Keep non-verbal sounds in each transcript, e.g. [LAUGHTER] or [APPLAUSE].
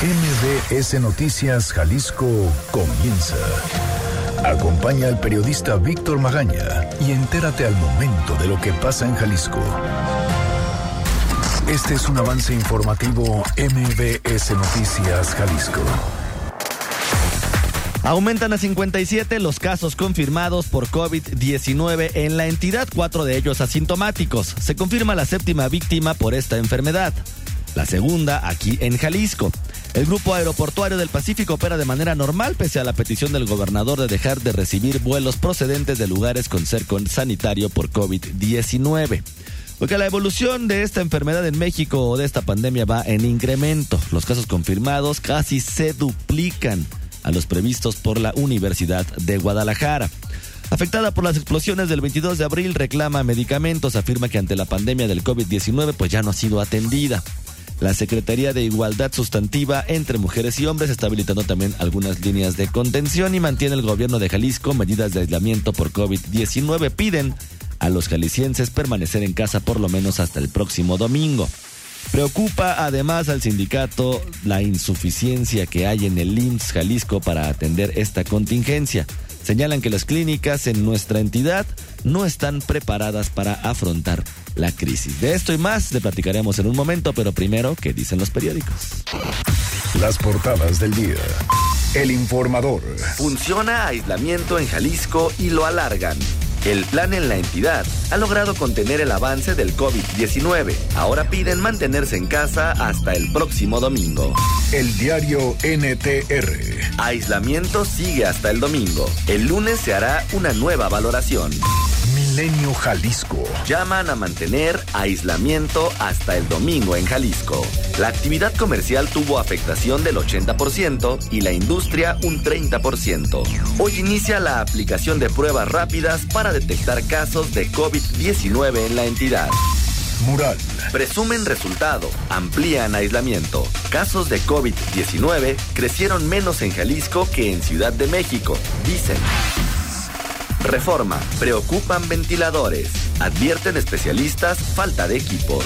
MBS Noticias Jalisco comienza. Acompaña al periodista Víctor Magaña y entérate al momento de lo que pasa en Jalisco. Este es un avance informativo MBS Noticias Jalisco. Aumentan a 57 los casos confirmados por COVID-19 en la entidad, cuatro de ellos asintomáticos. Se confirma la séptima víctima por esta enfermedad la segunda aquí en Jalisco. El Grupo Aeroportuario del Pacífico opera de manera normal pese a la petición del gobernador de dejar de recibir vuelos procedentes de lugares con cerco sanitario por COVID-19. Porque la evolución de esta enfermedad en México o de esta pandemia va en incremento. Los casos confirmados casi se duplican a los previstos por la Universidad de Guadalajara. Afectada por las explosiones del 22 de abril, reclama medicamentos, afirma que ante la pandemia del COVID-19 pues ya no ha sido atendida. La Secretaría de Igualdad Sustantiva entre Mujeres y Hombres está habilitando también algunas líneas de contención y mantiene el gobierno de Jalisco medidas de aislamiento por COVID-19. Piden a los jaliscienses permanecer en casa por lo menos hasta el próximo domingo. Preocupa además al sindicato la insuficiencia que hay en el IMSS Jalisco para atender esta contingencia. Señalan que las clínicas en nuestra entidad no están preparadas para afrontar la crisis. De esto y más le platicaremos en un momento, pero primero, ¿qué dicen los periódicos? Las portadas del día. El informador. Funciona aislamiento en Jalisco y lo alargan. El plan en la entidad ha logrado contener el avance del COVID-19. Ahora piden mantenerse en casa hasta el próximo domingo. El diario NTR. Aislamiento sigue hasta el domingo. El lunes se hará una nueva valoración. Milenio Jalisco. Llaman a mantener aislamiento hasta el domingo en Jalisco. La actividad comercial tuvo afectación del 80% y la industria un 30%. Hoy inicia la aplicación de pruebas rápidas para detectar casos de COVID-19 en la entidad. Mural. Presumen resultado, amplían aislamiento. Casos de COVID-19 crecieron menos en Jalisco que en Ciudad de México, dicen. Reforma. Preocupan ventiladores. Advierten especialistas falta de equipos.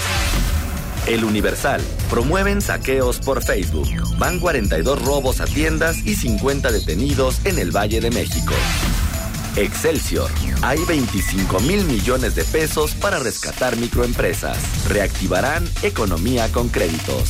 El Universal. Promueven saqueos por Facebook. Van 42 robos a tiendas y 50 detenidos en el Valle de México. Excelsior. Hay 25 mil millones de pesos para rescatar microempresas. Reactivarán economía con créditos.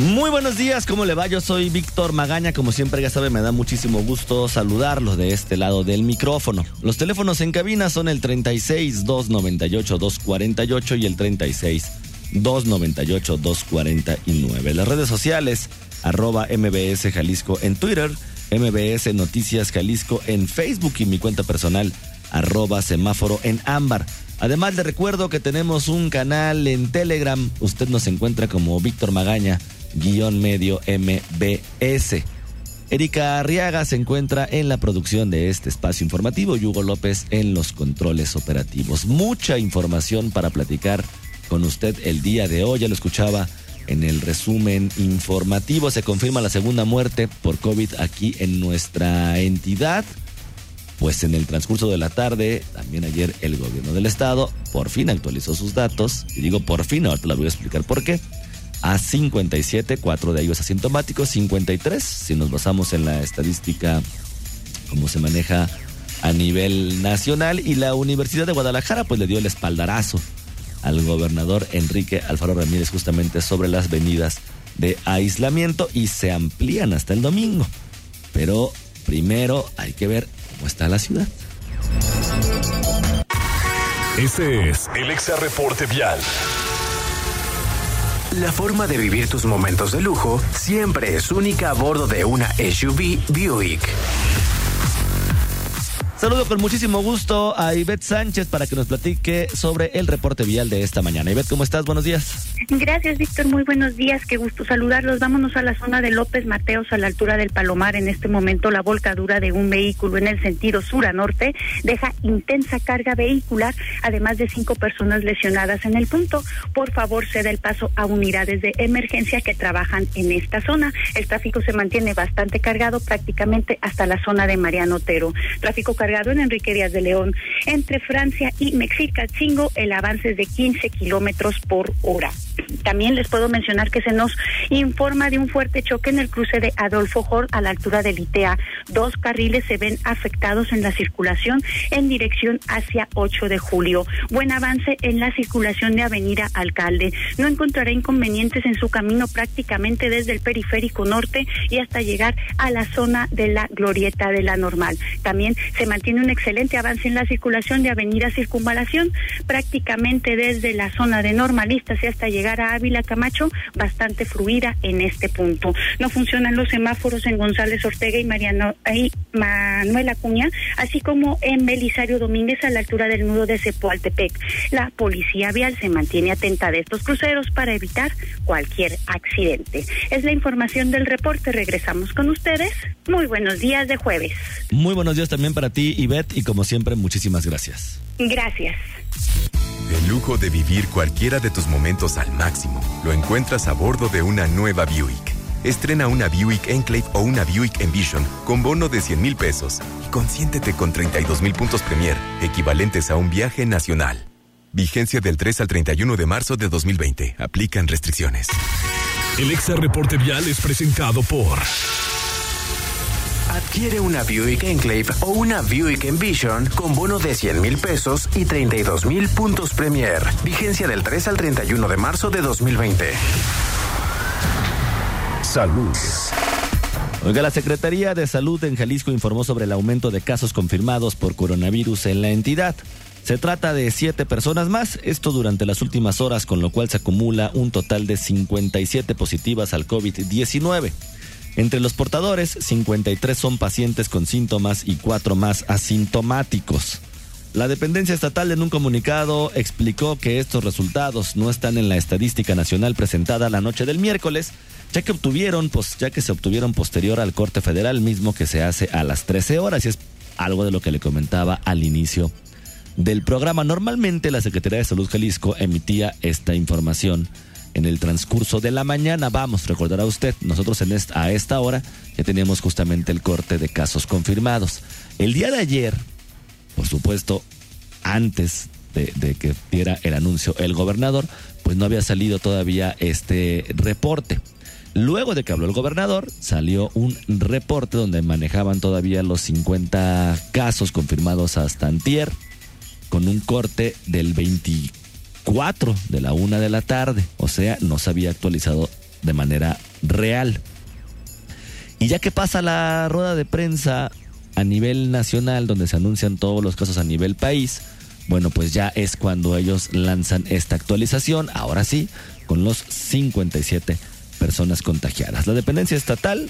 Muy buenos días, ¿cómo le va? Yo soy Víctor Magaña, como siempre ya sabe, me da muchísimo gusto saludarlos de este lado del micrófono. Los teléfonos en cabina son el 36 298 248 y el 36 298 249. Las redes sociales, arroba MBS Jalisco en Twitter, MBS Noticias Jalisco en Facebook y mi cuenta personal, arroba semáforo en ámbar. Además le recuerdo que tenemos un canal en Telegram, usted nos encuentra como Víctor Magaña guion medio MBS. Erika Arriaga se encuentra en la producción de este espacio informativo y Hugo López en los controles operativos. Mucha información para platicar con usted el día de hoy. Ya lo escuchaba en el resumen informativo. Se confirma la segunda muerte por COVID aquí en nuestra entidad. Pues en el transcurso de la tarde, también ayer el gobierno del estado por fin actualizó sus datos. Y digo por fin, ahora te la voy a explicar por qué a 57, cuatro de ellos asintomáticos, 53, si nos basamos en la estadística, como se maneja a nivel nacional, y la Universidad de Guadalajara pues le dio el espaldarazo al gobernador Enrique Alfaro Ramírez justamente sobre las venidas de aislamiento y se amplían hasta el domingo. Pero primero hay que ver cómo está la ciudad. Este es el Exa Reporte Vial. La forma de vivir tus momentos de lujo siempre es única a bordo de una SUV Buick. Saludo con muchísimo gusto a Ivette Sánchez para que nos platique sobre el reporte vial de esta mañana. Ivette, ¿cómo estás? Buenos días. Gracias, Víctor. Muy buenos días. Qué gusto saludarlos. Vámonos a la zona de López Mateos, a la altura del Palomar. En este momento, la volcadura de un vehículo en el sentido sur a norte deja intensa carga vehicular, además de cinco personas lesionadas en el punto. Por favor, ceda el paso a unidades de emergencia que trabajan en esta zona. El tráfico se mantiene bastante cargado prácticamente hasta la zona de Mariano Otero. Tráfico cargado cargado en Enrique Díaz de León. Entre Francia y Mexicalcingo, el avance es de 15 kilómetros por hora. También les puedo mencionar que se nos informa de un fuerte choque en el cruce de Adolfo Hall a la altura de Litea. Dos carriles se ven afectados en la circulación en dirección hacia 8 de julio. Buen avance en la circulación de Avenida Alcalde. No encontrará inconvenientes en su camino prácticamente desde el periférico norte y hasta llegar a la zona de la glorieta de la normal. También se mantiene un excelente avance en la circulación de Avenida Circunvalación, prácticamente desde la zona de normalistas y hasta llegar a Ávila Camacho bastante fluida en este punto. No funcionan los semáforos en González Ortega y, Mariano, y Manuel Acuña, así como en Belisario Domínguez a la altura del nudo de Cepoaltepec. La policía vial se mantiene atenta de estos cruceros para evitar cualquier accidente. Es la información del reporte. Regresamos con ustedes. Muy buenos días de jueves. Muy buenos días también para ti, Ivette, y como siempre, muchísimas gracias. Gracias. El lujo de vivir cualquiera de tus momentos al máximo lo encuentras a bordo de una nueva Buick. Estrena una Buick Enclave o una Buick Envision con bono de 100 mil pesos y consiéntete con 32 mil puntos Premier, equivalentes a un viaje nacional. Vigencia del 3 al 31 de marzo de 2020. Aplican restricciones. El Exa Reporte Vial es presentado por... Adquiere una Buick Enclave o una Buick Envision con bono de 100 mil pesos y 32 mil puntos Premier. Vigencia del 3 al 31 de marzo de 2020. Salud. Oiga, la Secretaría de Salud en Jalisco informó sobre el aumento de casos confirmados por coronavirus en la entidad. Se trata de siete personas más, esto durante las últimas horas, con lo cual se acumula un total de 57 positivas al COVID-19. Entre los portadores, 53 son pacientes con síntomas y cuatro más asintomáticos. La dependencia estatal en un comunicado explicó que estos resultados no están en la estadística nacional presentada la noche del miércoles, ya que obtuvieron, pues, ya que se obtuvieron posterior al corte federal mismo que se hace a las 13 horas y es algo de lo que le comentaba al inicio del programa. Normalmente la Secretaría de Salud Jalisco emitía esta información en el transcurso de la mañana. Vamos, recordará usted, nosotros en esta, a esta hora ya teníamos justamente el corte de casos confirmados. El día de ayer, por supuesto, antes de, de que diera el anuncio el gobernador, pues no había salido todavía este reporte. Luego de que habló el gobernador, salió un reporte donde manejaban todavía los 50 casos confirmados hasta antier, con un corte del 24 de la una de la tarde. O sea, no se había actualizado de manera real. Y ya que pasa la rueda de prensa a nivel nacional, donde se anuncian todos los casos a nivel país, bueno, pues ya es cuando ellos lanzan esta actualización, ahora sí, con los 57 personas contagiadas. La dependencia estatal,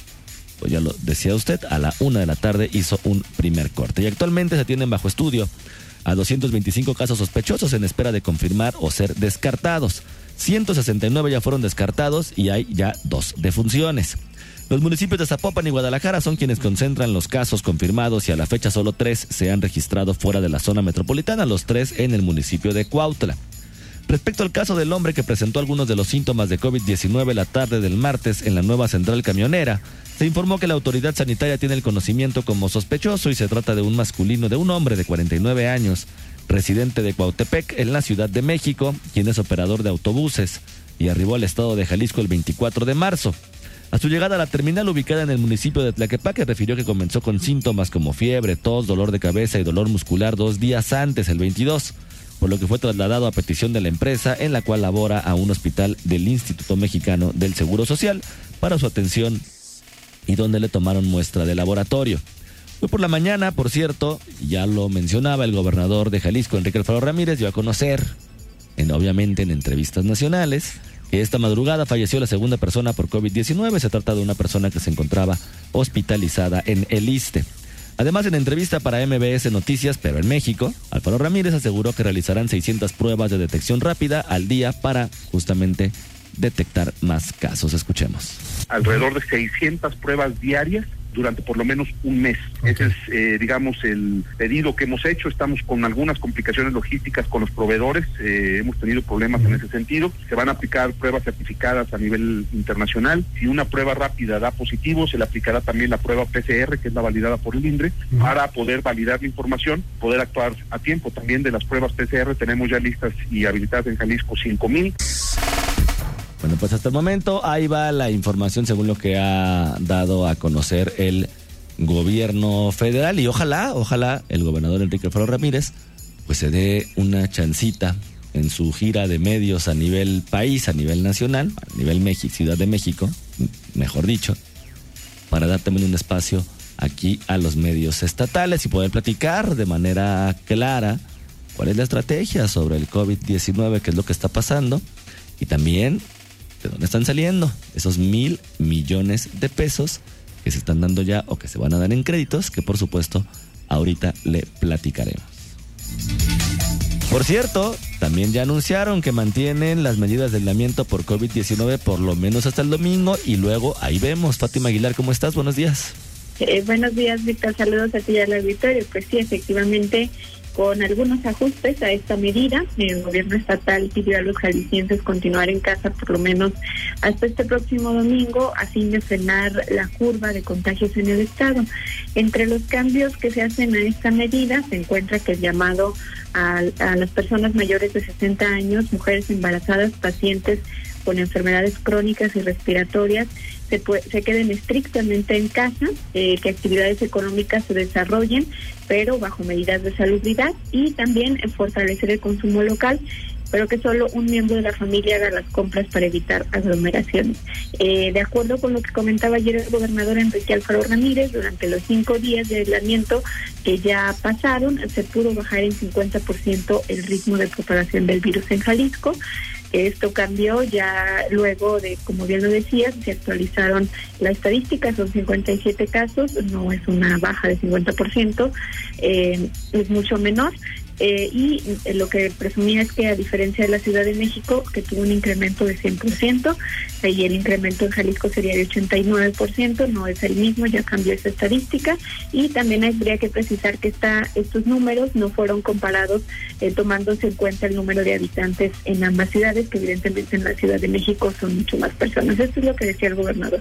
pues ya lo decía usted, a la una de la tarde hizo un primer corte y actualmente se tienen bajo estudio a 225 casos sospechosos en espera de confirmar o ser descartados. 169 ya fueron descartados y hay ya dos defunciones. Los municipios de Zapopan y Guadalajara son quienes concentran los casos confirmados y a la fecha solo tres se han registrado fuera de la zona metropolitana, los tres en el municipio de Cuautla. Respecto al caso del hombre que presentó algunos de los síntomas de COVID-19 la tarde del martes en la nueva central camionera, se informó que la autoridad sanitaria tiene el conocimiento como sospechoso y se trata de un masculino de un hombre de 49 años, residente de Cuautepec en la Ciudad de México, quien es operador de autobuses y arribó al estado de Jalisco el 24 de marzo. A su llegada a la terminal ubicada en el municipio de Tlaquepaque refirió que comenzó con síntomas como fiebre, tos, dolor de cabeza y dolor muscular dos días antes, el 22 por lo que fue trasladado a petición de la empresa en la cual labora a un hospital del Instituto Mexicano del Seguro Social para su atención y donde le tomaron muestra de laboratorio. Hoy por la mañana, por cierto, ya lo mencionaba el gobernador de Jalisco, Enrique Alfaro Ramírez, dio a conocer, en, obviamente en entrevistas nacionales, que esta madrugada falleció la segunda persona por COVID-19. Se trata de una persona que se encontraba hospitalizada en el ISTE. Además, en entrevista para MBS Noticias, pero en México, Alfaro Ramírez aseguró que realizarán 600 pruebas de detección rápida al día para justamente detectar más casos. Escuchemos. Alrededor de 600 pruebas diarias durante por lo menos un mes. Ese es, eh, digamos, el pedido que hemos hecho. Estamos con algunas complicaciones logísticas con los proveedores. Eh, hemos tenido problemas en ese sentido. Se van a aplicar pruebas certificadas a nivel internacional. Si una prueba rápida da positivo, se le aplicará también la prueba PCR, que es la validada por el INDRE, para poder validar la información, poder actuar a tiempo. También de las pruebas PCR tenemos ya listas y habilitadas en Jalisco 5000. Bueno, pues hasta el momento ahí va la información según lo que ha dado a conocer el gobierno federal y ojalá, ojalá el gobernador Enrique Alfaro Ramírez pues se dé una chancita en su gira de medios a nivel país, a nivel nacional, a nivel México, Ciudad de México, mejor dicho, para dar también un espacio aquí a los medios estatales y poder platicar de manera clara cuál es la estrategia sobre el COVID-19, qué es lo que está pasando y también de dónde están saliendo esos mil millones de pesos que se están dando ya o que se van a dar en créditos, que por supuesto ahorita le platicaremos. Por cierto, también ya anunciaron que mantienen las medidas de aislamiento por COVID-19 por lo menos hasta el domingo y luego ahí vemos. Fátima Aguilar, ¿cómo estás? Buenos días. Eh, buenos días, Víctor. Saludos a ti al auditorio. Pues sí, efectivamente, con algunos ajustes a esta medida. El gobierno estatal pidió a los jaliscienses continuar en casa por lo menos hasta este próximo domingo, a fin de frenar la curva de contagios en el estado. Entre los cambios que se hacen a esta medida se encuentra que el llamado a, a las personas mayores de 60 años, mujeres embarazadas, pacientes con enfermedades crónicas y respiratorias, se, se queden estrictamente en casa, eh, que actividades económicas se desarrollen, pero bajo medidas de salubridad y también fortalecer el consumo local pero que solo un miembro de la familia haga las compras para evitar aglomeraciones. Eh, de acuerdo con lo que comentaba ayer el gobernador Enrique Alfaro Ramírez, durante los cinco días de aislamiento que ya pasaron, se pudo bajar en 50% el ritmo de propagación del virus en Jalisco. Esto cambió ya luego de, como bien lo decías, se actualizaron la estadística, son 57 casos, no es una baja de 50%, eh, es mucho menor. Eh, y lo que presumía es que a diferencia de la Ciudad de México, que tuvo un incremento de 100%, y el incremento en Jalisco sería de 89%, no es el mismo, ya cambió esa estadística. Y también habría que precisar que está, estos números no fueron comparados eh, tomándose en cuenta el número de habitantes en ambas ciudades, que evidentemente en la Ciudad de México son mucho más personas. Esto es lo que decía el gobernador.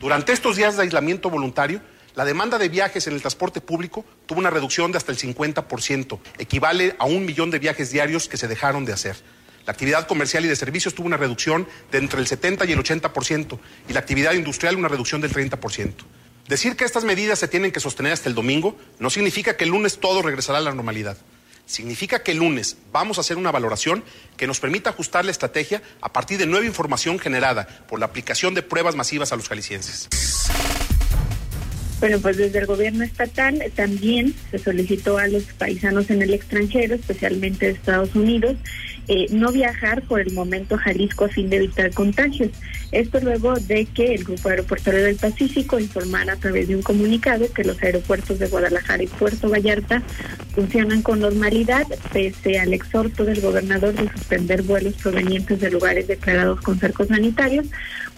Durante estos días de aislamiento voluntario, la demanda de viajes en el transporte público tuvo una reducción de hasta el 50%, equivale a un millón de viajes diarios que se dejaron de hacer. La actividad comercial y de servicios tuvo una reducción de entre el 70 y el 80% y la actividad industrial una reducción del 30%. Decir que estas medidas se tienen que sostener hasta el domingo no significa que el lunes todo regresará a la normalidad. Significa que el lunes vamos a hacer una valoración que nos permita ajustar la estrategia a partir de nueva información generada por la aplicación de pruebas masivas a los jaliscienses. Bueno, pues desde el gobierno estatal también se solicitó a los paisanos en el extranjero, especialmente de Estados Unidos, eh, no viajar por el momento a Jalisco a fin de evitar contagios. Esto luego de que el Grupo Aeroportuario del Pacífico informara a través de un comunicado que los aeropuertos de Guadalajara y Puerto Vallarta funcionan con normalidad, pese al exhorto del gobernador de suspender vuelos provenientes de lugares declarados con cercos sanitarios,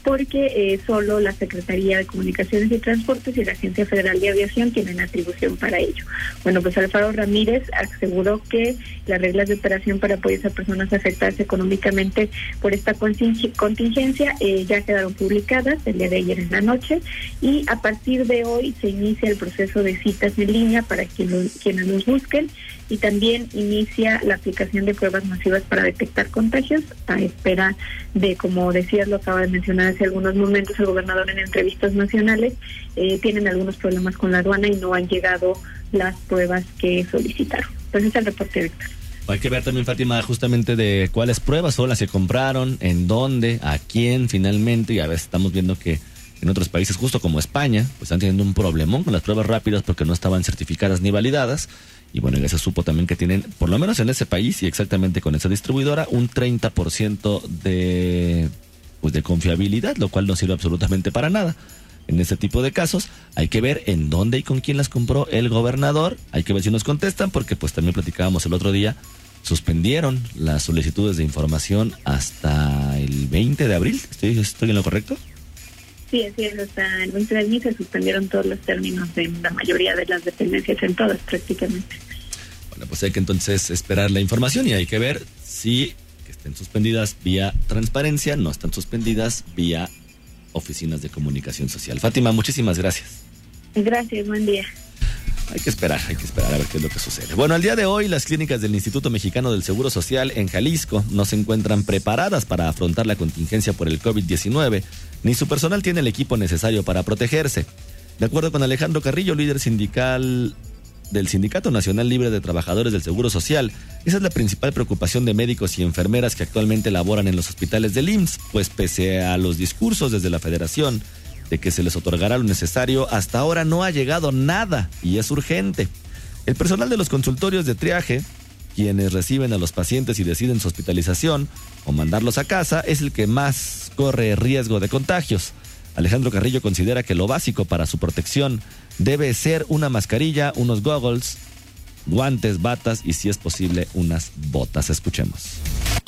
porque eh, solo la Secretaría de Comunicaciones y Transportes y la Agencia Federal de Aviación tienen atribución para ello. Bueno, pues Alfaro Ramírez aseguró que las reglas de operación para apoyar a personas afectadas económicamente por esta contingencia eh, ya quedaron publicadas el día de ayer en la noche y a partir de hoy se inicia el proceso de citas en línea para quienes, quienes nos busquen y también inicia la aplicación de pruebas masivas para detectar contagios a espera de, como decías, lo acaba de mencionar hace algunos momentos el gobernador en entrevistas nacionales, eh, tienen algunos problemas con la aduana y no han llegado las pruebas que solicitaron. Entonces es el reporte, Víctor. Hay que ver también, Fátima, justamente de cuáles pruebas son las que compraron, en dónde, a quién finalmente, y a veces estamos viendo que en otros países, justo como España, pues están teniendo un problemón con las pruebas rápidas porque no estaban certificadas ni validadas. Y bueno, ya se supo también que tienen, por lo menos en ese país y exactamente con esa distribuidora, un 30% de, pues de confiabilidad, lo cual no sirve absolutamente para nada. En este tipo de casos hay que ver en dónde y con quién las compró el gobernador. Hay que ver si nos contestan porque pues también platicábamos el otro día. Suspendieron las solicitudes de información hasta el 20 de abril. ¿Estoy, estoy en lo correcto? Sí, así es. Hasta el 20 de mí se suspendieron todos los términos de la mayoría de las dependencias, en todas prácticamente. Bueno, pues hay que entonces esperar la información y hay que ver si que estén suspendidas vía transparencia, no están suspendidas vía oficinas de comunicación social. Fátima, muchísimas gracias. Gracias, buen día. Hay que esperar, hay que esperar a ver qué es lo que sucede. Bueno, al día de hoy las clínicas del Instituto Mexicano del Seguro Social en Jalisco no se encuentran preparadas para afrontar la contingencia por el COVID-19, ni su personal tiene el equipo necesario para protegerse. De acuerdo con Alejandro Carrillo, líder sindical del Sindicato Nacional Libre de Trabajadores del Seguro Social, esa es la principal preocupación de médicos y enfermeras que actualmente laboran en los hospitales del IMSS, pues pese a los discursos desde la federación, de que se les otorgará lo necesario, hasta ahora no ha llegado nada y es urgente. El personal de los consultorios de triaje, quienes reciben a los pacientes y deciden su hospitalización o mandarlos a casa, es el que más corre riesgo de contagios. Alejandro Carrillo considera que lo básico para su protección debe ser una mascarilla, unos goggles, guantes, batas y si es posible unas botas. Escuchemos.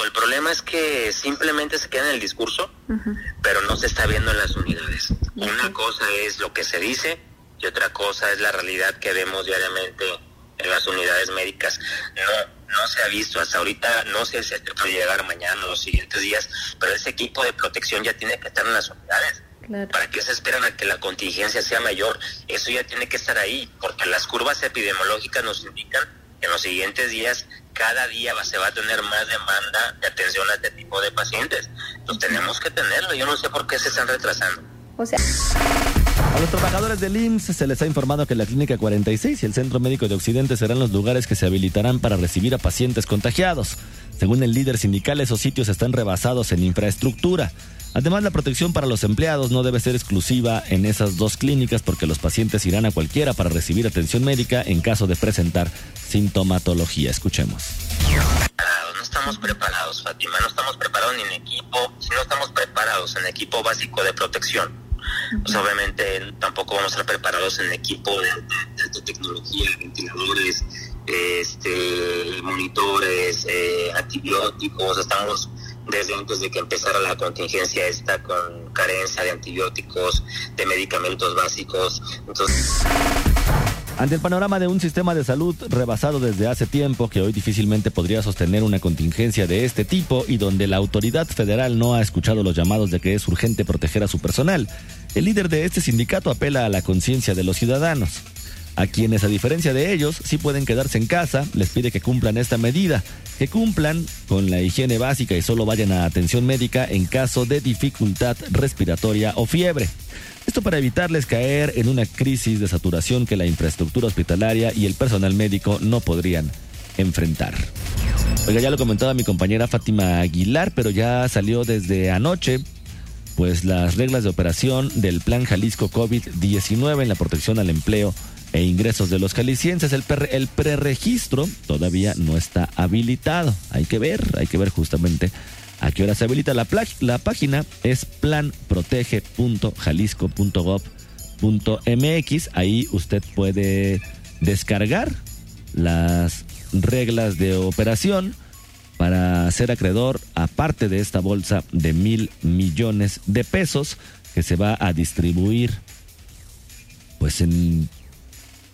El problema es que simplemente se queda en el discurso, pero no se está viendo en las unidades. Una cosa es lo que se dice y otra cosa es la realidad que vemos diariamente en las unidades médicas. No, no se ha visto hasta ahorita, no sé si puede llegar mañana o los siguientes días, pero ese equipo de protección ya tiene que estar en las unidades. ¿Para qué se esperan a que la contingencia sea mayor? Eso ya tiene que estar ahí, porque las curvas epidemiológicas nos indican que en los siguientes días, cada día va, se va a tener más demanda de atención a este tipo de pacientes. Entonces tenemos que tenerlo. Yo no sé por qué se están retrasando. O sea. A los trabajadores del IMSS se les ha informado que la Clínica 46 y el Centro Médico de Occidente serán los lugares que se habilitarán para recibir a pacientes contagiados. Según el líder sindical, esos sitios están rebasados en infraestructura. Además, la protección para los empleados no debe ser exclusiva en esas dos clínicas porque los pacientes irán a cualquiera para recibir atención médica en caso de presentar sintomatología. Escuchemos. No estamos preparados, Fátima, no estamos preparados ni en equipo, si no estamos preparados en equipo básico de protección. Pues obviamente tampoco vamos a estar preparados en equipo de, de, tecnología, ventiladores, este, monitores, eh, antibióticos, estamos desde antes de que empezara la contingencia esta con carencia de antibióticos, de medicamentos básicos. Ante el panorama de un sistema de salud rebasado desde hace tiempo que hoy difícilmente podría sostener una contingencia de este tipo y donde la autoridad federal no ha escuchado los llamados de que es urgente proteger a su personal, el líder de este sindicato apela a la conciencia de los ciudadanos. A quienes, a diferencia de ellos, sí pueden quedarse en casa, les pide que cumplan esta medida, que cumplan con la higiene básica y solo vayan a atención médica en caso de dificultad respiratoria o fiebre. Esto para evitarles caer en una crisis de saturación que la infraestructura hospitalaria y el personal médico no podrían enfrentar. Oiga, ya lo comentaba mi compañera Fátima Aguilar, pero ya salió desde anoche pues las reglas de operación del Plan Jalisco COVID-19 en la protección al empleo e ingresos de los jaliscienses. El, preregistro todavía no está habilitado. Hay que ver, hay que ver justamente a qué hora se habilita la, la página. Es planprotege.jalisco.gov.mx. Ahí usted puede descargar las reglas de operación para ser acreedor, aparte de esta bolsa de mil millones de pesos que se va a distribuir pues en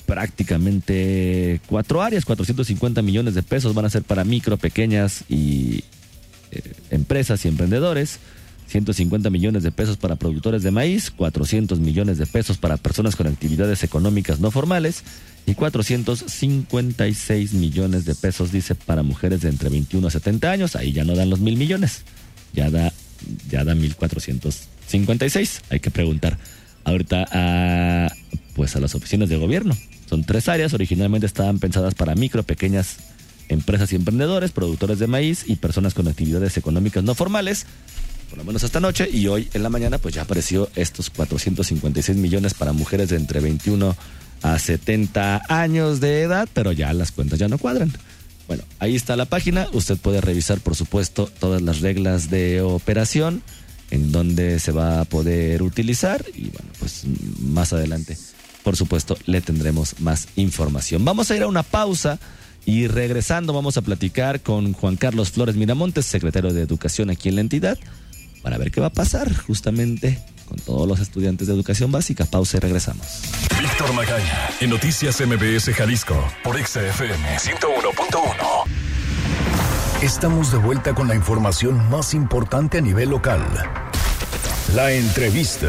prácticamente cuatro áreas, 450 millones de pesos van a ser para micro, pequeñas y eh, empresas y emprendedores. 150 millones de pesos para productores de maíz, 400 millones de pesos para personas con actividades económicas no formales y 456 millones de pesos, dice, para mujeres de entre 21 a 70 años. Ahí ya no dan los mil millones, ya da, ya da 1456. Hay que preguntar ahorita a, pues a las oficinas de gobierno. Son tres áreas, originalmente estaban pensadas para micro, pequeñas empresas y emprendedores, productores de maíz y personas con actividades económicas no formales por lo menos esta noche, y hoy en la mañana pues ya apareció estos 456 millones para mujeres de entre 21 a 70 años de edad, pero ya las cuentas ya no cuadran. Bueno, ahí está la página, usted puede revisar por supuesto todas las reglas de operación, en donde se va a poder utilizar y bueno, pues más adelante por supuesto le tendremos más información. Vamos a ir a una pausa. Y regresando vamos a platicar con Juan Carlos Flores Miramontes, secretario de Educación aquí en la entidad, para ver qué va a pasar justamente con todos los estudiantes de educación básica. Pausa y regresamos. Víctor Magaña, en Noticias MBS Jalisco, por XFM 101.1. Estamos de vuelta con la información más importante a nivel local. La entrevista.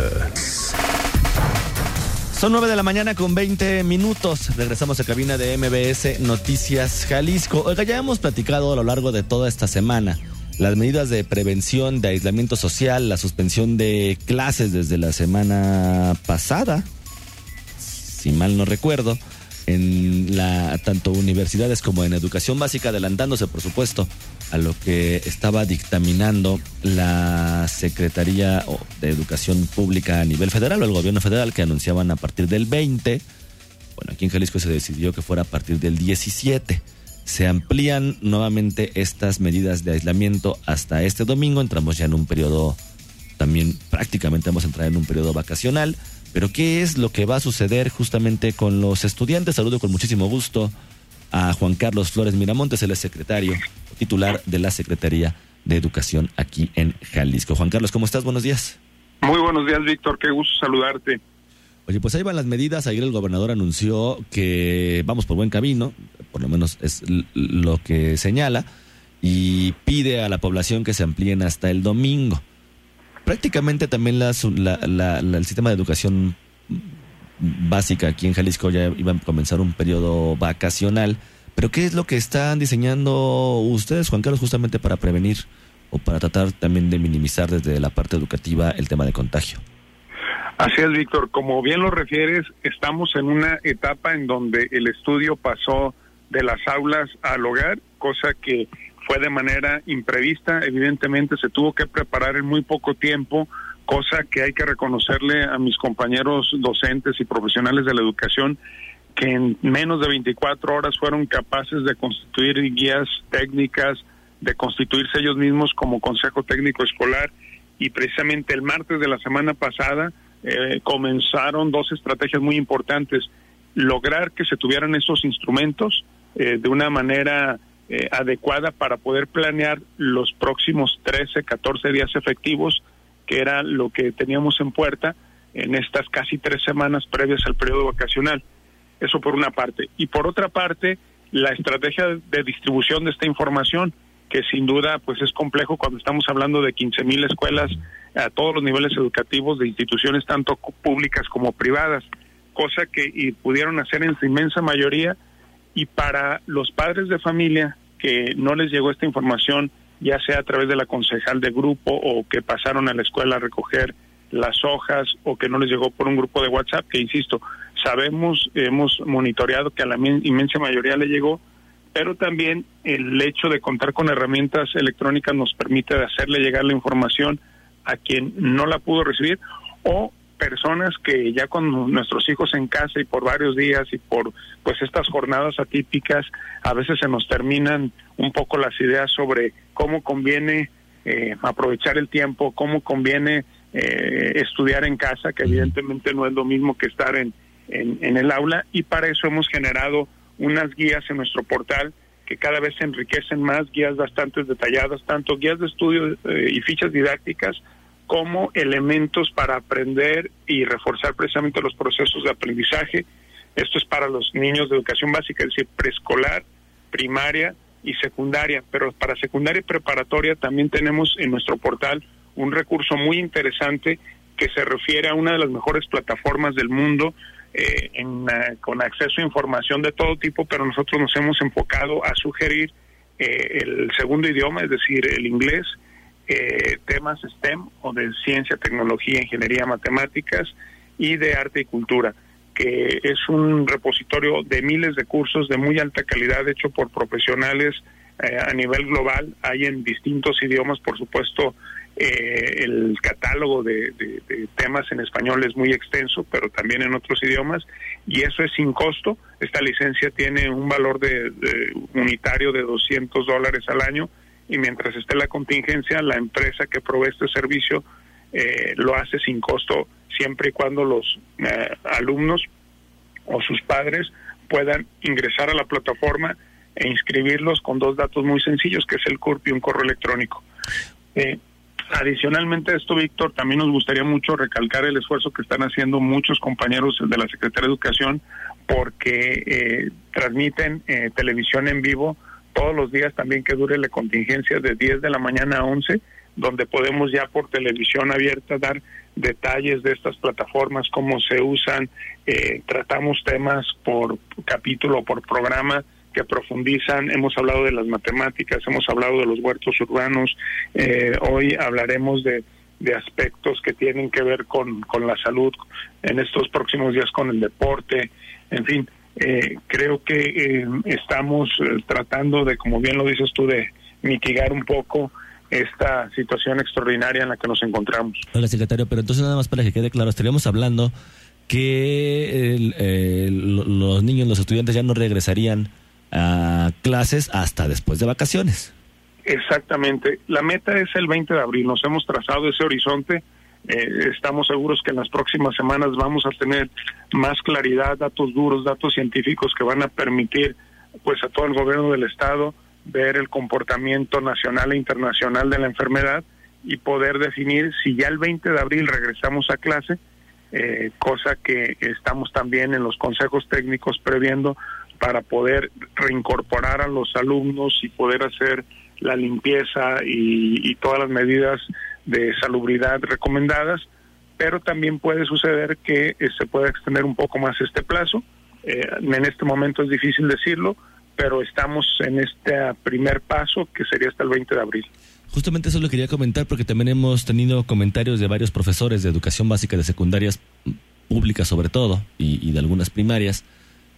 Son 9 de la mañana con 20 minutos. Regresamos a cabina de MBS Noticias Jalisco. Oiga, ya hemos platicado a lo largo de toda esta semana las medidas de prevención, de aislamiento social, la suspensión de clases desde la semana pasada, si mal no recuerdo, en la tanto universidades como en educación básica, adelantándose, por supuesto, a lo que estaba dictaminando la Secretaría de Educación Pública a nivel federal o el gobierno federal que anunciaban a partir del 20. Bueno, aquí en Jalisco se decidió que fuera a partir del 17. Se amplían nuevamente estas medidas de aislamiento hasta este domingo. Entramos ya en un periodo, también prácticamente vamos a entrar en un periodo vacacional. Pero ¿qué es lo que va a suceder justamente con los estudiantes? Saludo con muchísimo gusto a Juan Carlos Flores Miramontes, el secretario titular de la Secretaría de Educación aquí en Jalisco. Juan Carlos, ¿cómo estás? Buenos días. Muy buenos días, Víctor. Qué gusto saludarte. Oye, pues ahí van las medidas. Ayer el gobernador anunció que vamos por buen camino, por lo menos es lo que señala, y pide a la población que se amplíen hasta el domingo. Prácticamente también la, el sistema de educación básica aquí en Jalisco ya iba a comenzar un periodo vacacional pero ¿qué es lo que están diseñando ustedes, Juan Carlos, justamente para prevenir o para tratar también de minimizar desde la parte educativa el tema de contagio? Así es, Víctor. Como bien lo refieres, estamos en una etapa en donde el estudio pasó de las aulas al hogar, cosa que fue de manera imprevista. Evidentemente se tuvo que preparar en muy poco tiempo, cosa que hay que reconocerle a mis compañeros docentes y profesionales de la educación que en menos de 24 horas fueron capaces de constituir guías técnicas, de constituirse ellos mismos como Consejo Técnico Escolar y precisamente el martes de la semana pasada eh, comenzaron dos estrategias muy importantes. Lograr que se tuvieran esos instrumentos eh, de una manera eh, adecuada para poder planear los próximos 13, 14 días efectivos, que era lo que teníamos en puerta en estas casi tres semanas previas al periodo vacacional. Eso por una parte. Y por otra parte, la estrategia de distribución de esta información, que sin duda pues es complejo cuando estamos hablando de 15 mil escuelas a todos los niveles educativos de instituciones tanto públicas como privadas, cosa que y pudieron hacer en su inmensa mayoría y para los padres de familia que no les llegó esta información, ya sea a través de la concejal de grupo o que pasaron a la escuela a recoger las hojas o que no les llegó por un grupo de WhatsApp, que insisto, sabemos, hemos monitoreado que a la inmensa mayoría le llegó, pero también el hecho de contar con herramientas electrónicas nos permite hacerle llegar la información a quien no la pudo recibir o personas que ya con nuestros hijos en casa y por varios días y por pues estas jornadas atípicas a veces se nos terminan un poco las ideas sobre cómo conviene eh, aprovechar el tiempo, cómo conviene eh, estudiar en casa, que evidentemente no es lo mismo que estar en, en, el aula, y para eso hemos generado unas guías en nuestro portal que cada vez se enriquecen más, guías bastante detalladas, tanto guías de estudio eh, y fichas didácticas, como elementos para aprender y reforzar precisamente los procesos de aprendizaje. Esto es para los niños de educación básica, es decir, preescolar, primaria y secundaria, pero para secundaria y preparatoria también tenemos en nuestro portal un recurso muy interesante que se refiere a una de las mejores plataformas del mundo eh, en, con acceso a información de todo tipo, pero nosotros nos hemos enfocado a sugerir eh, el segundo idioma, es decir, el inglés, eh, temas STEM o de ciencia, tecnología, ingeniería, matemáticas y de arte y cultura, que es un repositorio de miles de cursos de muy alta calidad hecho por profesionales a nivel global. Hay en distintos idiomas, por supuesto, eh, el catálogo de, temas en español es muy extenso, pero también en otros idiomas, y eso es sin costo. Esta licencia tiene un valor de, unitario de 200 dólares al año, y mientras esté la contingencia, la empresa que provee este servicio eh, lo hace sin costo, siempre y cuando los eh, alumnos o sus padres puedan ingresar a la plataforma e inscribirlos con dos datos muy sencillos, que es el CURP y un correo electrónico. Adicionalmente a esto, Víctor, también nos gustaría mucho recalcar el esfuerzo que están haciendo muchos compañeros de la Secretaría de Educación porque eh, transmiten eh, televisión en vivo todos los días también que dure la contingencia de 10 de la mañana a 11, donde podemos ya por televisión abierta dar detalles de estas plataformas, cómo se usan, eh, tratamos temas por capítulo, por programa que profundizan, hemos hablado de las matemáticas, hemos hablado de los huertos urbanos, eh, hoy hablaremos de, de aspectos que tienen que ver con, con la salud, en estos próximos días con el deporte, en fin, eh, creo que eh, estamos eh, tratando de, como bien lo dices tú, de mitigar un poco esta situación extraordinaria en la que nos encontramos. Hola, secretario, pero entonces nada más para que quede claro, estaríamos hablando que los niños, los estudiantes ya no regresarían a clases hasta después de vacaciones. Exactamente. La meta es el 20 de abril. Nos hemos trazado ese horizonte eh, estamos seguros que en las próximas semanas vamos a tener más claridad, datos duros, datos científicos que van a permitir pues a todo el gobierno del estado ver el comportamiento nacional e internacional de la enfermedad y poder definir si ya el 20 de abril regresamos a clase, eh, cosa que estamos también en los consejos técnicos previendo para poder reincorporar a los alumnos y poder hacer la limpieza y todas las medidas de salubridad recomendadas, pero también puede suceder que eh, se pueda extender un poco más este plazo. Eh, en este momento es difícil decirlo, pero estamos en este primer paso que sería hasta el 20 de abril. Justamente eso lo quería comentar porque también hemos tenido comentarios de varios profesores de educación básica de secundarias públicas sobre todo y, y de algunas primarias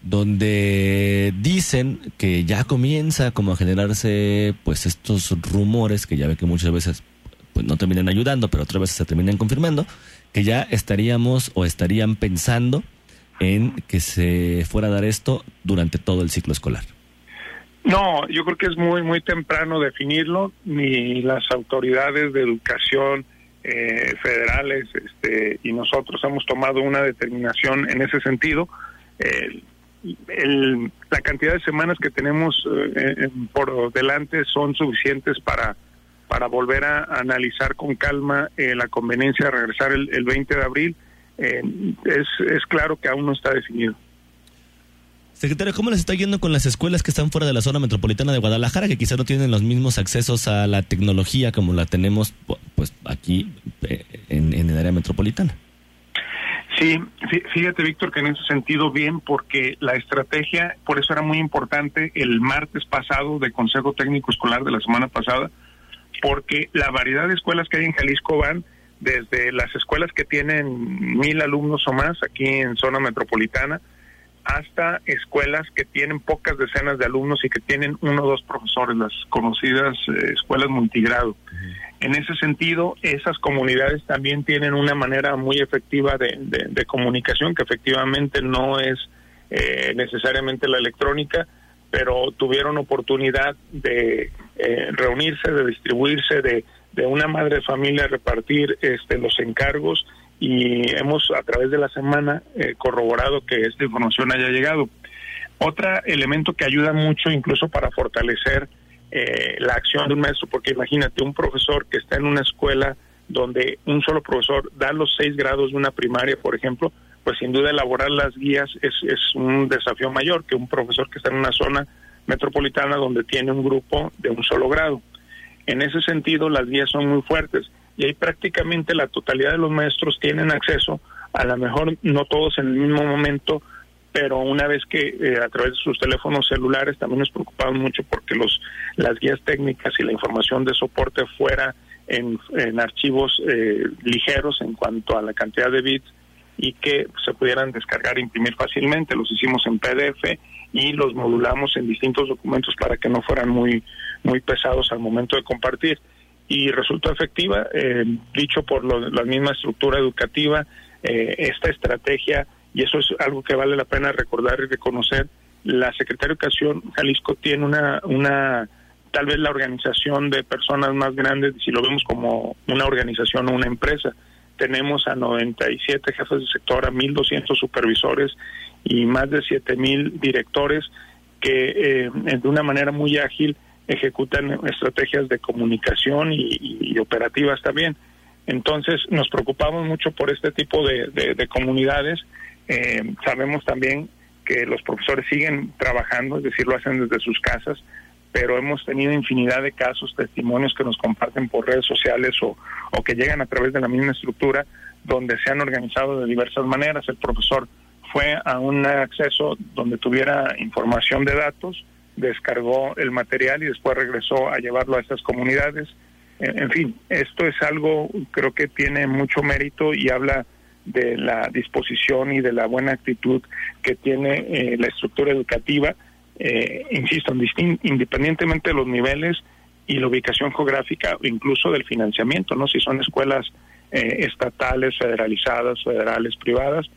donde dicen que ya comienza como a generarse pues estos rumores que ya ve que muchas veces pues no terminan ayudando, pero otras veces se terminan confirmando, que ya estaríamos o estarían pensando en que se fuera a dar esto durante todo el ciclo escolar. No, yo creo que es muy, muy temprano definirlo, ni las autoridades de educación eh, federales este, y nosotros hemos tomado una determinación en ese sentido. la cantidad de semanas que tenemos eh, por delante son suficientes para para volver a analizar con calma eh, la conveniencia de regresar el, 20 de abril. Eh, es, es claro que aún no está definido. Secretario, ¿cómo les está yendo con las escuelas que están fuera de la zona metropolitana de Guadalajara, que quizás no tienen los mismos accesos a la tecnología como la tenemos pues aquí eh, en, en el área metropolitana? Sí, fíjate Víctor que en ese sentido bien, porque la estrategia, por eso era muy importante el martes pasado de Consejo Técnico Escolar de la semana pasada, porque la variedad de escuelas que hay en Jalisco van desde las escuelas que tienen mil alumnos o más aquí en zona metropolitana hasta escuelas que tienen pocas decenas de alumnos y que tienen uno o dos profesores, las conocidas eh, escuelas multigrado. En ese sentido, esas comunidades también tienen una manera muy efectiva de, comunicación, que efectivamente no es eh, necesariamente la electrónica, pero tuvieron oportunidad de eh, reunirse, de distribuirse, de, de una madre familia repartir este, los encargos y hemos a través de la semana eh, corroborado que esta información haya llegado. Otro elemento que ayuda mucho incluso para fortalecer eh, la acción de un maestro, porque imagínate un profesor que está en una escuela donde un solo profesor da los seis grados de una primaria, por ejemplo, pues sin duda elaborar las guías es, es un desafío mayor que un profesor que está en una zona metropolitana donde tiene un grupo de un solo grado. En ese sentido, las guías son muy fuertes y ahí prácticamente la totalidad de los maestros tienen acceso, a lo mejor no todos en el mismo momento, pero una vez que eh, a través de sus teléfonos celulares también nos preocupamos mucho porque los las guías técnicas y la información de soporte fuera en, en archivos eh, ligeros en cuanto a la cantidad de bits y que se pudieran descargar e imprimir fácilmente. Los hicimos en PDF y los modulamos en distintos documentos para que no fueran muy, muy pesados al momento de compartir. Y resultó efectiva, eh, dicho por la misma estructura educativa, eh, esta estrategia, y eso es algo que vale la pena recordar y reconocer, la Secretaría de Educación Jalisco tiene una, una tal vez la organización de personas más grandes, si lo vemos como una organización o una empresa, tenemos a 97 jefes de sector, a 1.200 supervisores y más de 7.000 directores que eh, de una manera muy ágil ejecutan estrategias de comunicación y, operativas también. Entonces nos preocupamos mucho por este tipo de, comunidades. Eh, sabemos también que los profesores siguen trabajando, es decir, lo hacen desde sus casas, pero hemos tenido infinidad de casos, testimonios que nos comparten por redes sociales o, o que llegan a través de la misma estructura, donde se han organizado de diversas maneras. El profesor fue a un acceso donde tuviera información de datos, descargó el material y después regresó a llevarlo a estas comunidades. En, fin, esto es algo creo que tiene mucho mérito y habla de la disposición y de la buena actitud que tiene eh, la estructura educativa, eh, insisto, independientemente de los niveles y la ubicación geográfica, incluso del financiamiento, ¿no? Si son escuelas eh, estatales, federalizadas, federales, privadas,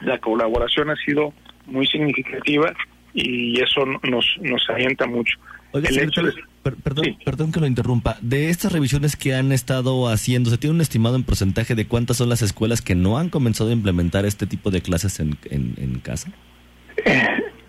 la colaboración ha sido muy significativa y eso nos, nos alienta mucho. el hecho perdón, perdón que lo interrumpa. De estas revisiones que han estado haciendo, ¿se tiene un estimado en porcentaje de cuántas son las escuelas que no han comenzado a implementar este tipo de clases en, en, casa? Eh,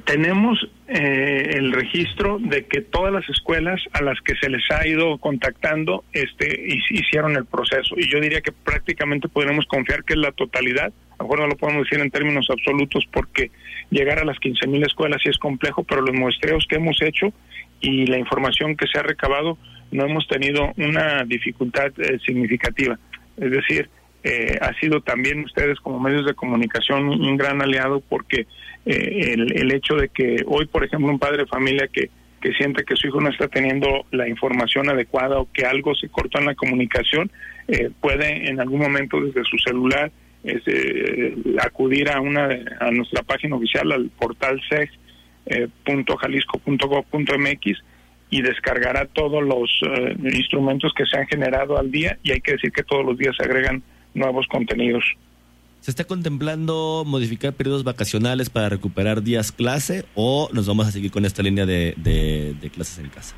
tenemos eh, el registro de que todas las escuelas a las que se les ha ido contactando este, hicieron el proceso. Y yo diría que prácticamente podríamos confiar que es la totalidad. A lo mejor no lo podemos decir en términos absolutos porque llegar a las 15.000 escuelas sí es complejo, pero los muestreos que hemos hecho y la información que se ha recabado no hemos tenido una dificultad eh, significativa. Es decir, eh, ha sido también ustedes como medios de comunicación un gran aliado porque eh, el, hecho de que hoy, por ejemplo, un padre de familia que, que siente que su hijo no está teniendo la información adecuada o que algo se cortó en la comunicación, eh, puede en algún momento desde su celular este, acudir a una a nuestra página oficial, al portal seg.jalisco.gov.mx y descargará todos los instrumentos que se han generado al día y hay que decir que todos los días se agregan nuevos contenidos. ¿Se está contemplando modificar periodos vacacionales para recuperar días clase o nos vamos a seguir con esta línea de, de, clases en casa?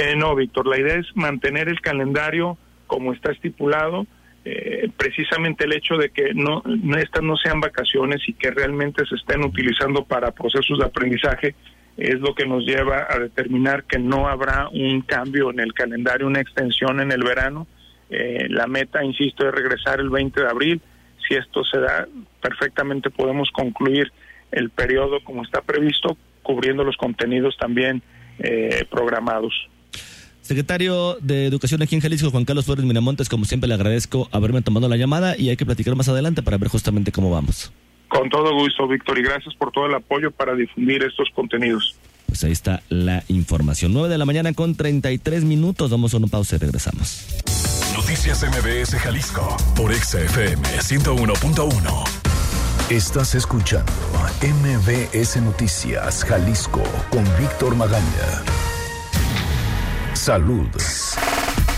Eh, no, Víctor, la idea es mantener el calendario como está estipulado. Eh, precisamente el hecho de que no, no, estas no sean vacaciones y que realmente se estén utilizando para procesos de aprendizaje es lo que nos lleva a determinar que no habrá un cambio en el calendario, una extensión en el verano eh, la meta, insisto, es regresar el 20 de abril. Si esto se da, perfectamente podemos concluir el periodo como está previsto, cubriendo los contenidos también eh, programados. Secretario de Educación aquí en Jalisco, Juan Carlos Flores Miramontes, como siempre le agradezco haberme tomado la llamada y hay que platicar más adelante para ver justamente cómo vamos. Con todo gusto, Víctor, y gracias por todo el apoyo para difundir estos contenidos. Pues ahí está la información. 9 de la mañana con 33 minutos. Vamos a una pausa y regresamos. Noticias MBS Jalisco por XFM 101.1. Estás escuchando MBS Noticias Jalisco con Víctor Magaña. Salud.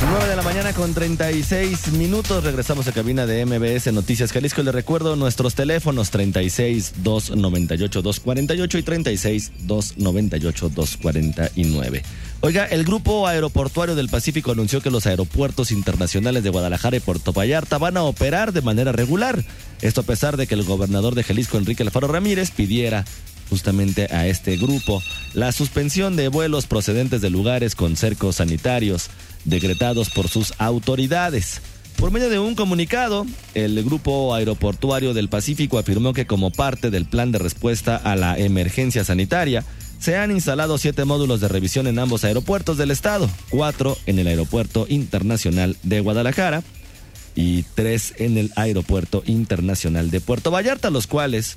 9 de la mañana con 36 minutos. Regresamos a cabina de MBS Noticias Jalisco. Le recuerdo nuestros teléfonos 36 298 248 y 36 298 249. Oiga, el Grupo Aeroportuario del Pacífico anunció que los aeropuertos internacionales de Guadalajara y Puerto Vallarta van a operar de manera regular. Esto a pesar de que el gobernador de Jalisco, Enrique Alfaro Ramírez, pidiera justamente a este grupo la suspensión de vuelos procedentes de lugares con cercos sanitarios decretados por sus autoridades. Por medio de un comunicado, el Grupo Aeroportuario del Pacífico afirmó que como parte del plan de respuesta a la emergencia sanitaria, se han instalado siete módulos de revisión en ambos aeropuertos del estado, cuatro en el Aeropuerto Internacional de Guadalajara y tres en el Aeropuerto Internacional de Puerto Vallarta, los cuales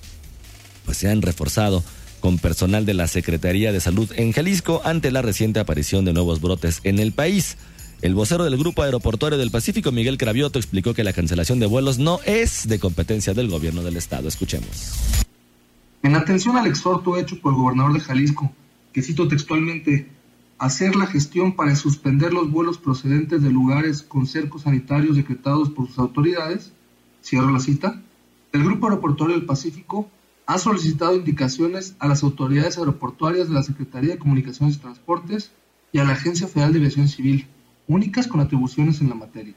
pues, se han reforzado con personal de la Secretaría de Salud en Jalisco ante la reciente aparición de nuevos brotes en el país. El vocero del Grupo Aeroportuario del Pacífico, Miguel Cravioto, explicó que la cancelación de vuelos no es de competencia del gobierno del estado. Escuchemos. En atención al exhorto hecho por el gobernador de Jalisco, que cito textualmente, hacer la gestión para suspender los vuelos procedentes de lugares con cercos sanitarios decretados por sus autoridades, cierro la cita, el Grupo Aeroportuario del Pacífico ha solicitado indicaciones a las autoridades aeroportuarias de la Secretaría de Comunicaciones y Transportes y a la Agencia Federal de Aviación Civil únicas con atribuciones en la materia.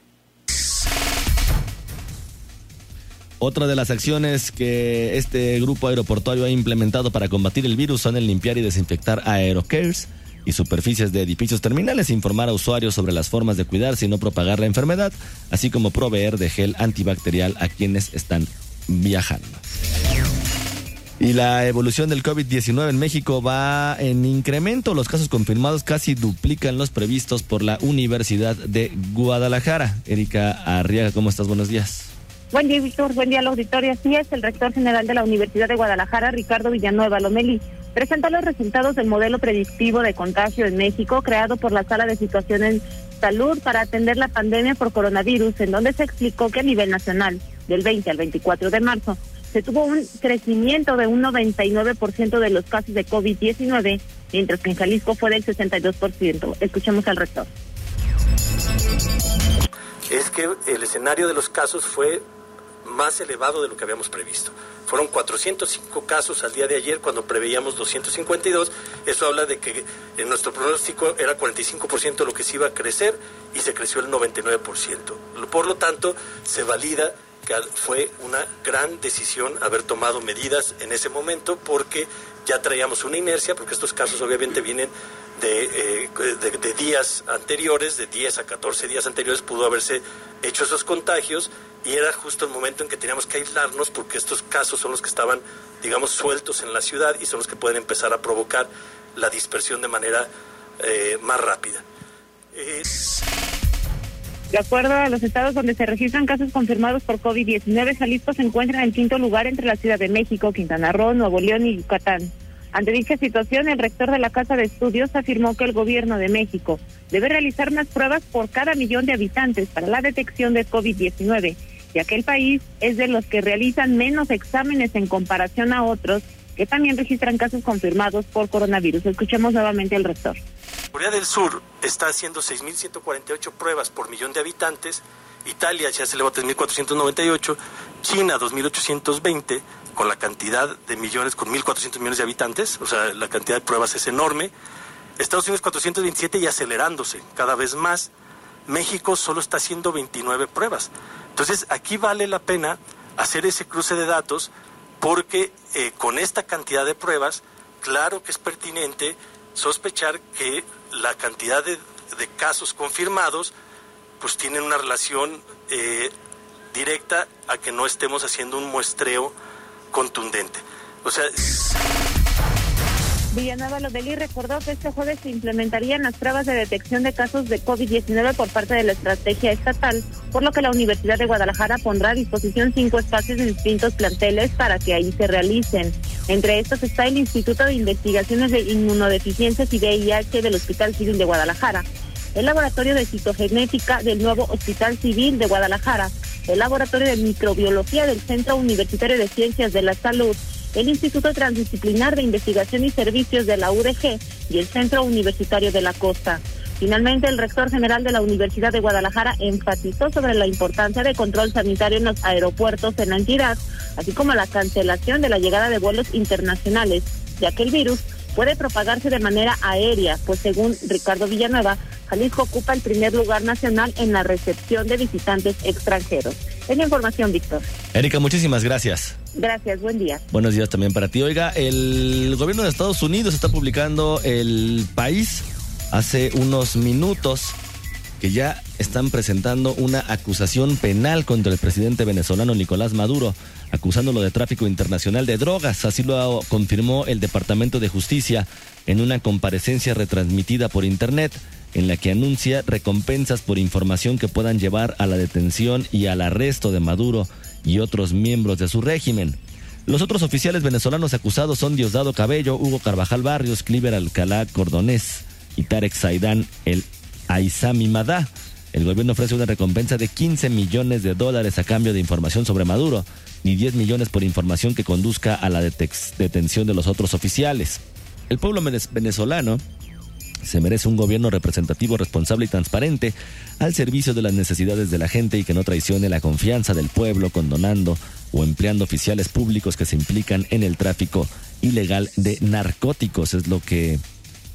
Otra de las acciones que este grupo aeroportuario ha implementado para combatir el virus son el limpiar y desinfectar aerocares, y superficies de edificios terminales, informar a usuarios sobre las formas de cuidarse y no propagar la enfermedad, así como proveer de gel antibacterial a quienes están viajando. Y la evolución del COVID-19 en México va en incremento. Los casos confirmados casi duplican los previstos por la Universidad de Guadalajara. Erika Arriaga, ¿cómo estás? Buenos días. Buen día, Víctor. Buen día la auditoría. Así es, el rector general de la Universidad de Guadalajara, Ricardo Villanueva Lomeli, presentó los resultados del modelo predictivo de contagio en México creado por la Sala de Situaciones Salud para atender la pandemia por coronavirus, en donde se explicó que a nivel nacional, del 20 al 24 de marzo, se tuvo un crecimiento de un 99% de los casos de COVID-19, mientras que en Jalisco fue del 62%. Escuchemos al rector. Es que el escenario de los casos fue más elevado de lo que habíamos previsto. Fueron 405 casos al día de ayer cuando preveíamos 252. Eso habla de que en nuestro pronóstico era 45% de lo que se iba a crecer y se creció el 99%. Por lo tanto, se valida fue una gran decisión haber tomado medidas en ese momento porque ya traíamos una inercia, porque estos casos obviamente vienen de, eh, días anteriores, de 10 a 14 días anteriores, pudo haberse hecho esos contagios y era justo el momento en que teníamos que aislarnos porque estos casos son los que estaban, digamos, sueltos en la ciudad y son los que pueden empezar a provocar la dispersión de manera eh, más rápida. De acuerdo a los estados donde se registran casos confirmados por COVID-19, Jalisco se encuentra en quinto lugar entre la Ciudad de México, Quintana Roo, Nuevo León y Yucatán. Ante dicha situación, el rector de la Casa de Estudios afirmó que el gobierno de México debe realizar más pruebas por cada millón de habitantes para la detección de COVID-19, ya que el país es de los que realizan menos exámenes en comparación a otros que también registran casos confirmados por coronavirus. Escuchemos nuevamente al rector. Corea del Sur está haciendo 6.148 pruebas por millón de habitantes, Italia ya se elevó a 3.498, China 2.820, con la cantidad de millones, con 1.400 millones de habitantes, o sea, la cantidad de pruebas es enorme, Estados Unidos 427 y acelerándose cada vez más, México solo está haciendo 29 pruebas. Entonces, aquí vale la pena hacer ese cruce de datos porque eh, con esta cantidad de pruebas, claro que es pertinente sospechar que la cantidad de, casos confirmados pues tienen una relación eh, directa a que no estemos haciendo un muestreo contundente. O sea... Villanueva Lodeli recordó que este jueves se implementarían las pruebas de detección de casos de COVID-19 por parte de la estrategia estatal, por lo que la Universidad de Guadalajara pondrá a disposición cinco espacios en distintos planteles para que ahí se realicen. Entre estos está el Instituto de Investigaciones de Inmunodeficiencias y VIH del Hospital Civil de Guadalajara, el Laboratorio de Citogenética del nuevo Hospital Civil de Guadalajara, el Laboratorio de Microbiología del Centro Universitario de Ciencias de la Salud, el Instituto Transdisciplinar de Investigación y Servicios de la UDG y el Centro Universitario de la Costa. Finalmente, el rector general de la Universidad de Guadalajara enfatizó sobre la importancia de control sanitario en los aeropuertos en la entidad, así como la cancelación de la llegada de vuelos internacionales, ya que el virus puede propagarse de manera aérea, pues según Ricardo Villanueva, Jalisco ocupa el primer lugar nacional en la recepción de visitantes extranjeros. Es la información, Víctor. Erika, muchísimas gracias. Gracias, buen día. Buenos días también para ti. Oiga, el gobierno de Estados Unidos está publicando el país hace unos minutos que ya están presentando una acusación penal contra el presidente venezolano Nicolás Maduro, acusándolo de tráfico internacional de drogas. Así lo confirmó el Departamento de Justicia en una comparecencia retransmitida por Internet en la que anuncia recompensas por información que puedan llevar a la detención y al arresto de Maduro y otros miembros de su régimen. Los otros oficiales venezolanos acusados son Diosdado Cabello, Hugo Carvajal Barrios, Cliver Alcalá Cordonés y Tarek Saidán el Aizami Madá. El gobierno ofrece una recompensa de 15 millones de dólares a cambio de información sobre Maduro y 10 millones por información que conduzca a la detención de los otros oficiales. El pueblo venezolano se merece un gobierno representativo, responsable y transparente al servicio de las necesidades de la gente y que no traicione la confianza del pueblo condonando o empleando oficiales públicos que se implican en el tráfico ilegal de narcóticos, es lo que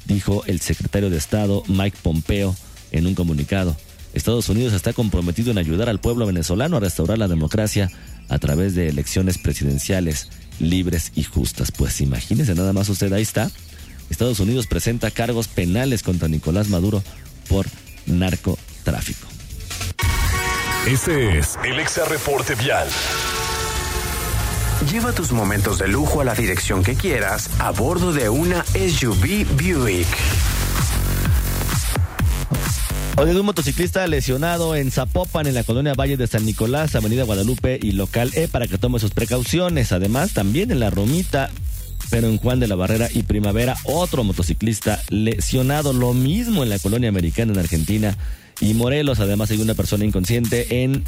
dijo el secretario de Estado Mike Pompeo en un comunicado. Estados Unidos está comprometido en ayudar al pueblo venezolano a restaurar la democracia a través de elecciones presidenciales libres y justas. Pues imagínese nada más usted, ahí está Estados Unidos presenta cargos penales contra Nicolás Maduro por narcotráfico. Este es el Exa Reporte Vial. Lleva tus momentos de lujo a la dirección que quieras a bordo de una SUV Buick. Hoy un motociclista lesionado en Zapopan, en la colonia Valle de San Nicolás, Avenida Guadalupe y local E, para que tome sus precauciones. Además, también en la Romita, pero en Juan de la Barrera y Primavera, otro motociclista lesionado. Lo mismo en la colonia americana en Argentina y Morelos. Además, hay una persona inconsciente en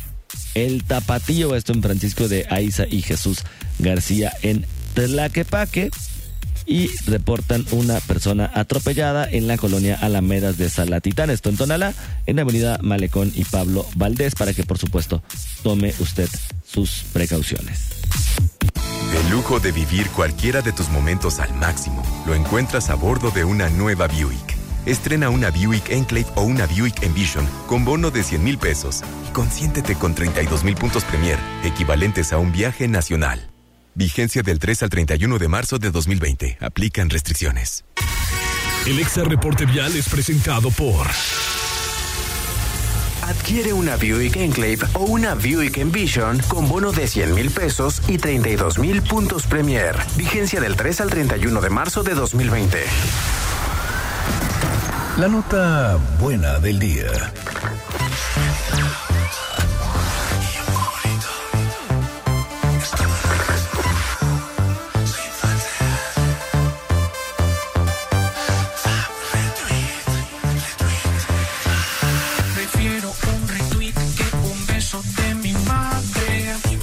el Tapatío, esto en Francisco de Aiza y Jesús García en Tlaquepaque y reportan una persona atropellada en la colonia Alamedas de Salatitán, esto en Tonalá, en la avenida Malecón y Pablo Valdés, para que por supuesto tome usted sus precauciones. El lujo de vivir cualquiera de tus momentos al máximo lo encuentras a bordo de una nueva Buick. Estrena una Buick Enclave o una Buick Envision con bono de 100 mil pesos y consiéntete con 32 mil puntos Premier, equivalentes a un viaje nacional. Vigencia del 3 al 31 de marzo de 2020. Aplican restricciones. El Exa Reporte Vial es presentado por Adquiere una Buick Enclave o una Buick Envision con bono de 100 mil pesos y 32 mil puntos Premier. Vigencia del 3 al 31 de marzo de 2020. la nota buena del día.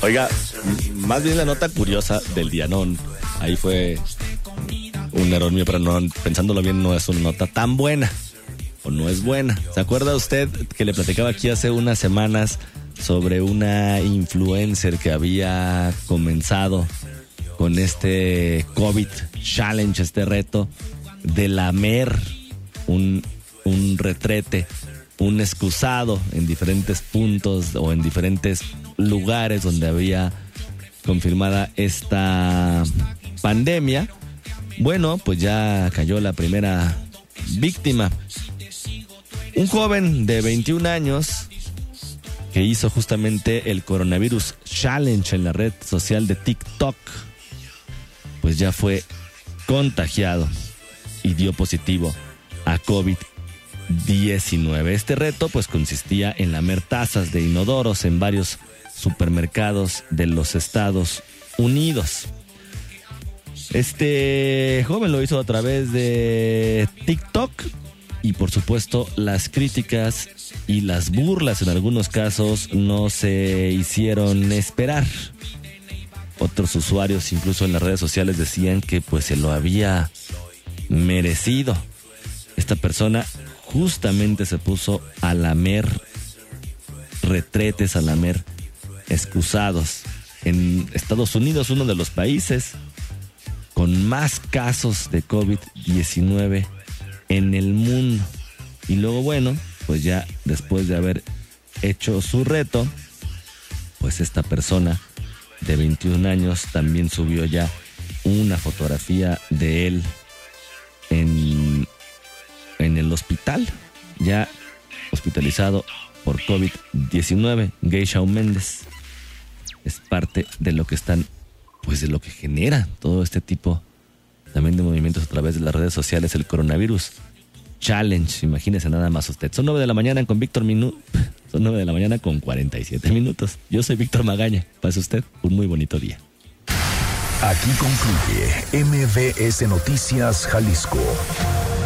Oiga, más bien la nota curiosa del día, no, ahí fue un error mío, pero no, pensándolo bien, no es una nota tan buena, o no es buena. ¿Se acuerda usted que le platicaba aquí hace unas semanas sobre una influencer que había comenzado con este COVID Challenge, este reto de lamer un, un retrete, un excusado en diferentes puntos o en diferentes lugares donde había confirmada esta pandemia. Bueno, pues ya cayó la primera víctima. Un joven de 21 años que hizo justamente el coronavirus challenge en la red social de TikTok, pues ya fue contagiado y dio positivo a COVID-19. Este reto pues consistía en lamer tazas de inodoros en varios supermercados de los Estados Unidos. Este joven lo hizo a través de TikTok y por supuesto las críticas y las burlas en algunos casos no se hicieron esperar. Otros usuarios incluso en las redes sociales decían que pues se lo había merecido. Esta persona justamente se puso a lamer retretes, a lamer excusados. En Estados Unidos, uno de los países con más casos de COVID-19 en el mundo. Y luego, bueno, pues ya después de haber hecho su reto, pues esta persona de 21 años también subió ya una fotografía de él en, en el hospital, ya hospitalizado por COVID-19. Gay Shawn Méndez es parte de lo que están, pues de lo que genera todo este tipo también de movimientos a través de las redes sociales, el coronavirus challenge, imagínese nada más usted. Son 9 de la mañana con Víctor Minú, [LAUGHS] son 9 de la mañana con 47 minutos. Yo soy Víctor Magaña, pase usted un muy bonito día. Aquí concluye MBS Noticias Jalisco.